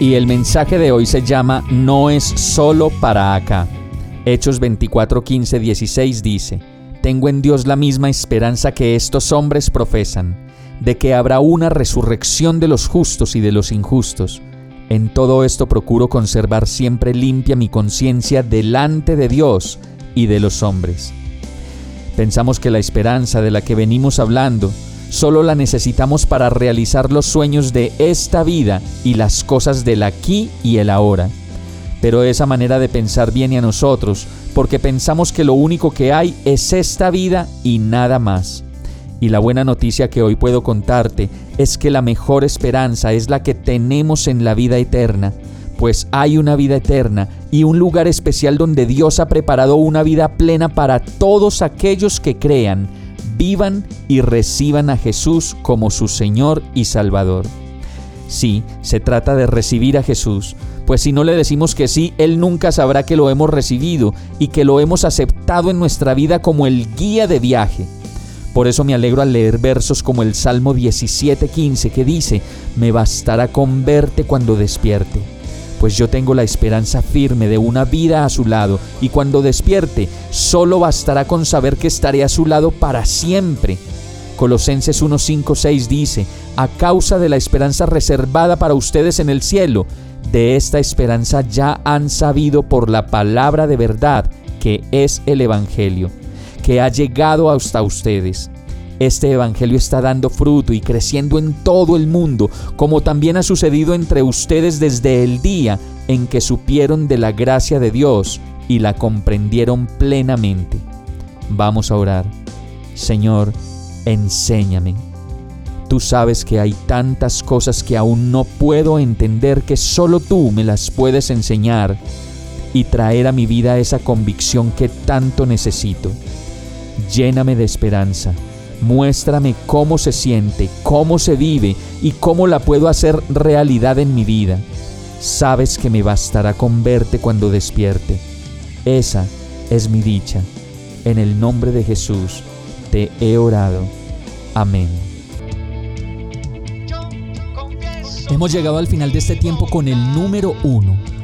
Y el mensaje de hoy se llama No es solo para acá. Hechos 24, 15, 16 dice, Tengo en Dios la misma esperanza que estos hombres profesan, de que habrá una resurrección de los justos y de los injustos. En todo esto procuro conservar siempre limpia mi conciencia delante de Dios y de los hombres. Pensamos que la esperanza de la que venimos hablando solo la necesitamos para realizar los sueños de esta vida y las cosas del aquí y el ahora. Pero esa manera de pensar viene a nosotros porque pensamos que lo único que hay es esta vida y nada más. Y la buena noticia que hoy puedo contarte es que la mejor esperanza es la que tenemos en la vida eterna, pues hay una vida eterna y un lugar especial donde Dios ha preparado una vida plena para todos aquellos que crean, vivan y reciban a Jesús como su Señor y Salvador. Sí, se trata de recibir a Jesús, pues si no le decimos que sí, Él nunca sabrá que lo hemos recibido y que lo hemos aceptado en nuestra vida como el guía de viaje. Por eso me alegro al leer versos como el Salmo 17:15 que dice, me bastará con verte cuando despierte, pues yo tengo la esperanza firme de una vida a su lado, y cuando despierte, solo bastará con saber que estaré a su lado para siempre. Colosenses 1:5-6 dice, a causa de la esperanza reservada para ustedes en el cielo, de esta esperanza ya han sabido por la palabra de verdad, que es el Evangelio que ha llegado hasta ustedes. Este Evangelio está dando fruto y creciendo en todo el mundo, como también ha sucedido entre ustedes desde el día en que supieron de la gracia de Dios y la comprendieron plenamente. Vamos a orar. Señor, enséñame. Tú sabes que hay tantas cosas que aún no puedo entender que solo tú me las puedes enseñar y traer a mi vida esa convicción que tanto necesito. Lléname de esperanza. Muéstrame cómo se siente, cómo se vive y cómo la puedo hacer realidad en mi vida. Sabes que me bastará con verte cuando despierte. Esa es mi dicha. En el nombre de Jesús te he orado. Amén. Hemos llegado al final de este tiempo con el número uno